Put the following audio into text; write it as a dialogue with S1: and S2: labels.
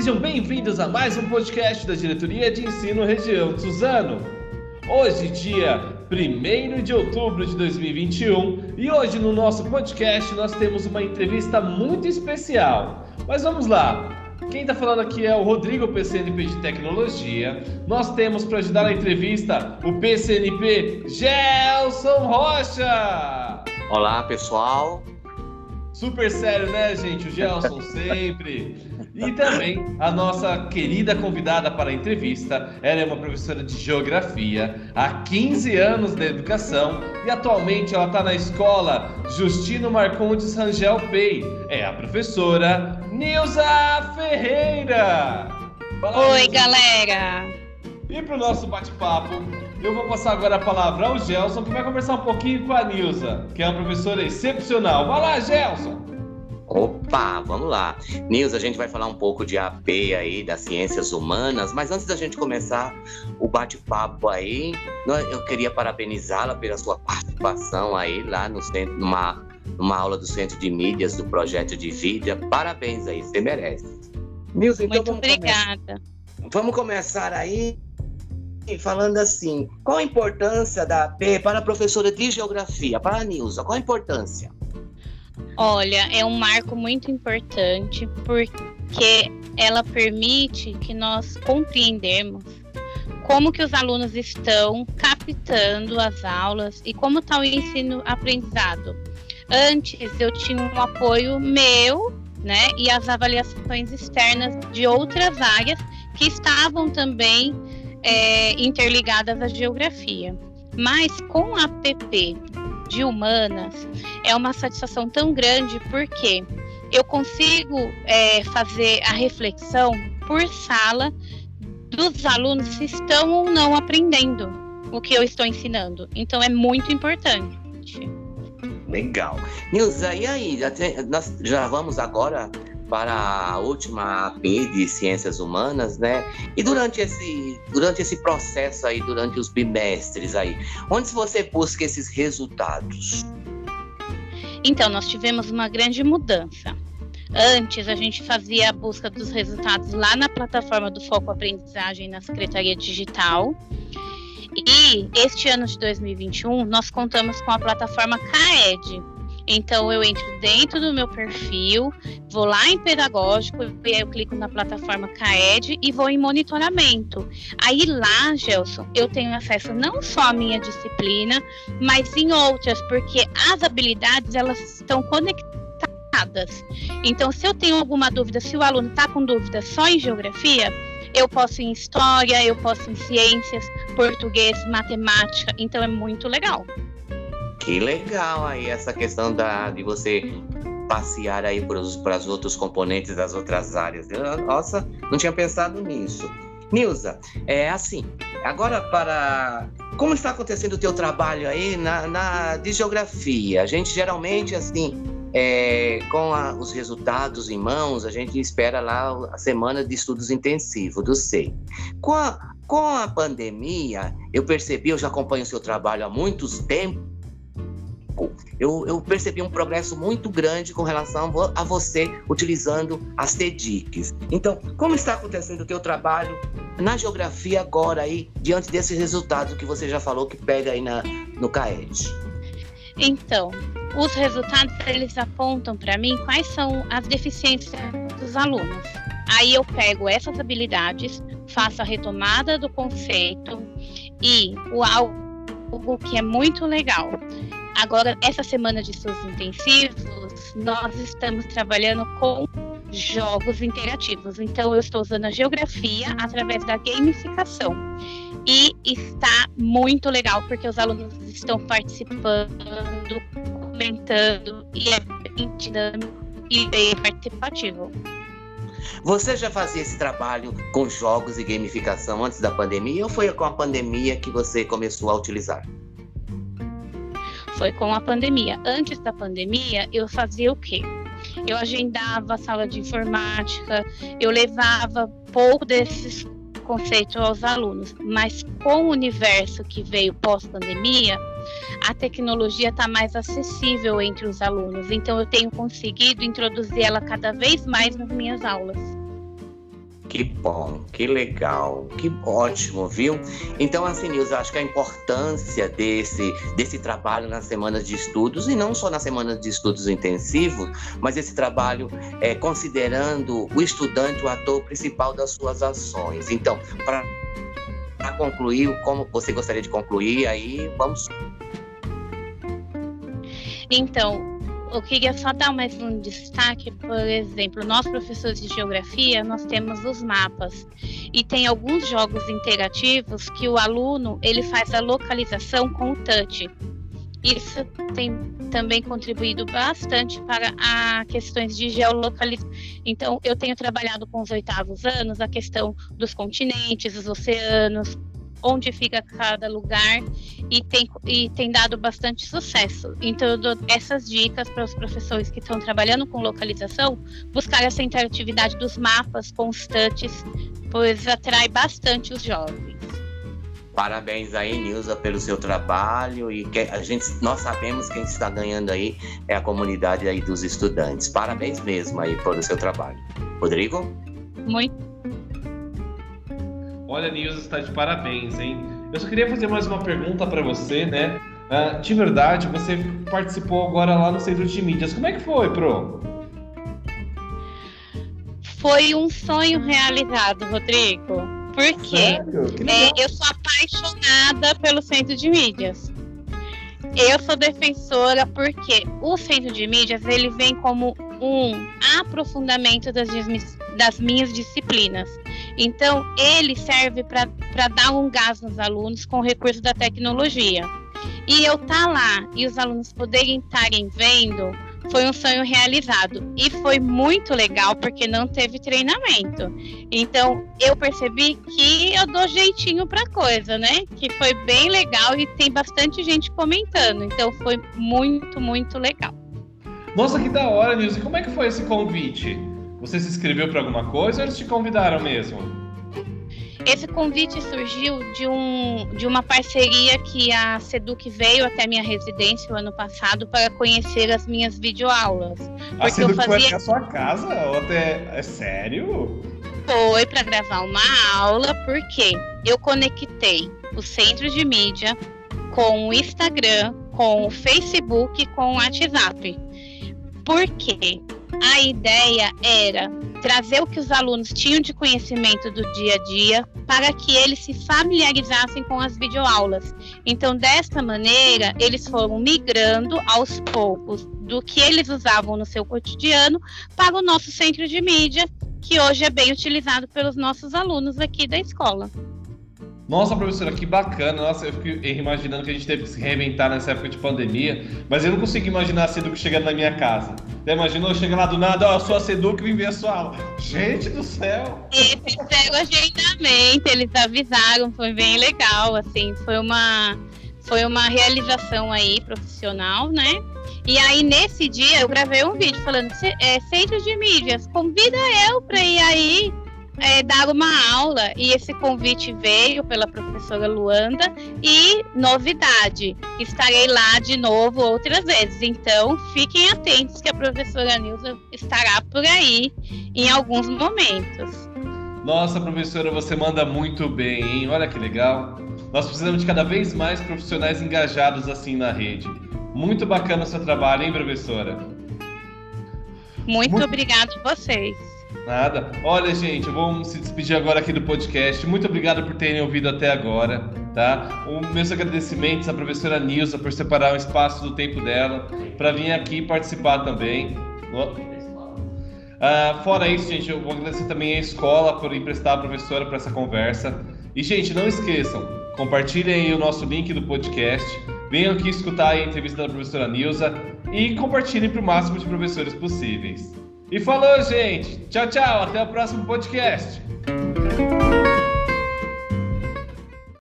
S1: Sejam bem-vindos a mais um podcast da Diretoria de Ensino Região de Suzano. Hoje, dia 1 de outubro de 2021, e hoje no nosso podcast nós temos uma entrevista muito especial. Mas vamos lá, quem está falando aqui é o Rodrigo PCNP de Tecnologia. Nós temos para ajudar na entrevista o PCNP Gelson Rocha.
S2: Olá, pessoal.
S1: Super sério, né, gente? O Gelson sempre. E também a nossa querida convidada para a entrevista. Ela é uma professora de geografia há 15 anos de educação e atualmente ela está na escola Justino Marcondes Rangel Pei. É a professora Nilza Ferreira.
S3: Fala, Oi, Nilza. galera.
S1: E para o nosso bate-papo, eu vou passar agora a palavra ao Gelson, que vai conversar um pouquinho com a Nilza, que é uma professora excepcional. Vai lá, Gelson!
S2: Opa, vamos lá. Nilza, a gente vai falar um pouco de AP aí, das ciências humanas, mas antes da gente começar o bate-papo aí, eu queria parabenizá-la pela sua participação aí lá no centro, numa, numa aula do Centro de Mídias do Projeto de Vida. Parabéns aí, você merece.
S3: Nilza, então Muito vamos obrigada.
S2: Começar. Vamos começar aí falando assim, qual a importância da AP para a professora de geografia, para a Nilza? Qual a importância?
S3: Olha, é um marco muito importante porque ela permite que nós compreendemos como que os alunos estão captando as aulas e como está o ensino-aprendizado. Antes eu tinha um apoio meu, né, e as avaliações externas de outras áreas que estavam também é, interligadas à geografia. Mas com a APP de humanas é uma satisfação tão grande porque eu consigo é, fazer a reflexão por sala dos alunos se estão ou não aprendendo o que eu estou ensinando. Então é muito importante.
S2: Legal. Nilza, e aí? Nós já vamos agora para a última AP de Ciências Humanas, né? E durante esse, durante esse processo aí, durante os bimestres aí, onde você busca esses resultados?
S3: Então, nós tivemos uma grande mudança. Antes, a gente fazia a busca dos resultados lá na plataforma do Foco Aprendizagem na Secretaria Digital. E este ano de 2021, nós contamos com a plataforma CAED, então eu entro dentro do meu perfil, vou lá em pedagógico, eu clico na plataforma CAED e vou em monitoramento. Aí lá, Gelson, eu tenho acesso não só à minha disciplina, mas em outras, porque as habilidades elas estão conectadas. Então, se eu tenho alguma dúvida, se o aluno está com dúvida só em geografia, eu posso em história, eu posso em ciências, português, matemática, então é muito legal.
S2: Que legal aí essa questão da, de você passear aí para os outros componentes das outras áreas. Nossa, não tinha pensado nisso. Nilza, é assim, agora para... Como está acontecendo o teu trabalho aí na, na de geografia? A gente geralmente, assim, é, com a, os resultados em mãos, a gente espera lá a semana de estudos intensivos do SEI. Com a, com a pandemia, eu percebi, eu já acompanho o seu trabalho há muitos tempos, eu, eu percebi um progresso muito grande com relação a você utilizando as TEDICs. Então, como está acontecendo o teu trabalho na geografia agora aí, diante desses resultados que você já falou que pega aí na, no CAED?
S3: Então, os resultados eles apontam para mim quais são as deficiências dos alunos. Aí eu pego essas habilidades, faço a retomada do conceito e o algo que é muito legal. Agora, essa semana de estudos intensivos, nós estamos trabalhando com jogos interativos. Então, eu estou usando a geografia através da gamificação. E está muito legal, porque os alunos estão participando, comentando, e é bem dinâmico e bem participativo.
S2: Você já fazia esse trabalho com jogos e gamificação antes da pandemia ou foi com a pandemia que você começou a utilizar?
S3: Foi com a pandemia. Antes da pandemia, eu fazia o quê? Eu agendava a sala de informática, eu levava pouco desses conceitos aos alunos, mas com o universo que veio pós-pandemia, a tecnologia está mais acessível entre os alunos, então eu tenho conseguido introduzir ela cada vez mais nas minhas aulas.
S2: Que bom, que legal, que ótimo, viu? Então, assim, Nilza, acho que a importância desse, desse trabalho nas semanas de estudos, e não só nas semanas de estudos intensivos, mas esse trabalho é, considerando o estudante o ator principal das suas ações. Então, para concluir, como você gostaria de concluir, aí vamos.
S3: Então, eu queria só dar mais um destaque, por exemplo, nós professores de geografia, nós temos os mapas e tem alguns jogos interativos que o aluno ele faz a localização com o touch. Isso tem também contribuído bastante para a questões de geolocalização. Então, eu tenho trabalhado com os oitavos anos a questão dos continentes, os oceanos, onde fica cada lugar e tem, e tem dado bastante sucesso. Então, eu dou essas dicas para os professores que estão trabalhando com localização, buscar essa interatividade dos mapas constantes, pois atrai bastante os jovens.
S2: Parabéns aí, Nilza, pelo seu trabalho e que a gente, nós sabemos quem está ganhando aí é a comunidade aí dos estudantes. Parabéns mesmo aí pelo seu trabalho. Rodrigo?
S3: Muito
S1: Olha, Nilza está de parabéns, hein? Eu só queria fazer mais uma pergunta para você, né? Uh, de verdade, você participou agora lá no Centro de Mídias. Como é que foi, Pro?
S3: Foi um sonho realizado, Rodrigo. Porque é, eu sou apaixonada pelo Centro de Mídias. Eu sou defensora porque o Centro de Mídias ele vem como um aprofundamento das, das minhas disciplinas. Então, ele serve para dar um gás nos alunos com o recurso da tecnologia. E eu estar tá lá e os alunos poderem estarem vendo foi um sonho realizado. E foi muito legal porque não teve treinamento. Então, eu percebi que eu dou jeitinho para coisa, né? Que foi bem legal e tem bastante gente comentando. Então, foi muito, muito legal.
S1: Nossa, que da hora, Nilson. Como é que foi esse convite? Você se inscreveu para alguma coisa ou eles te convidaram mesmo?
S3: Esse convite surgiu de, um, de uma parceria que a Seduc veio até minha residência o ano passado para conhecer as minhas videoaulas.
S1: A Seduc fazia... foi até a sua casa? Ou até... É sério?
S3: Foi para gravar uma aula, porque eu conectei o centro de mídia com o Instagram, com o Facebook e com o WhatsApp. Por quê? A ideia era trazer o que os alunos tinham de conhecimento do dia a dia para que eles se familiarizassem com as videoaulas. Então, desta maneira, eles foram migrando aos poucos do que eles usavam no seu cotidiano para o nosso centro de mídia, que hoje é bem utilizado pelos nossos alunos aqui da escola.
S1: Nossa, professora, que bacana. Nossa, eu fico imaginando que a gente teve que se reinventar nessa época de pandemia, mas eu não consigo imaginar a Seduc chegando na minha casa. Você imaginou chegar lá do nada, ó, oh, sou a Seduc, vim ver a sua aula. Gente do céu!
S3: E fizeram agendamento, eles avisaram, foi bem legal, assim, foi uma, foi uma realização aí profissional, né? E aí, nesse dia, eu gravei um vídeo falando, é, centro de mídias, convida eu para ir aí é, dar uma aula e esse convite veio pela professora Luanda e novidade, estarei lá de novo outras vezes. Então fiquem atentos que a professora Nilza estará por aí em alguns momentos.
S1: Nossa, professora, você manda muito bem, hein? Olha que legal. Nós precisamos de cada vez mais profissionais engajados assim na rede. Muito bacana o seu trabalho, hein, professora?
S3: Muito, muito... obrigado a vocês.
S1: Nada. Olha, gente, vamos se despedir agora aqui do podcast. Muito obrigado por terem ouvido até agora, tá? Os meus agradecimentos à professora Nilza por separar um espaço do tempo dela para vir aqui participar também. Uh, fora isso, gente, eu vou agradecer também a escola por emprestar a professora para essa conversa. E, gente, não esqueçam, compartilhem o nosso link do podcast, venham aqui escutar a entrevista da professora Nilza e compartilhem para o máximo de professores possíveis. E falou, gente. Tchau, tchau. Até o próximo podcast.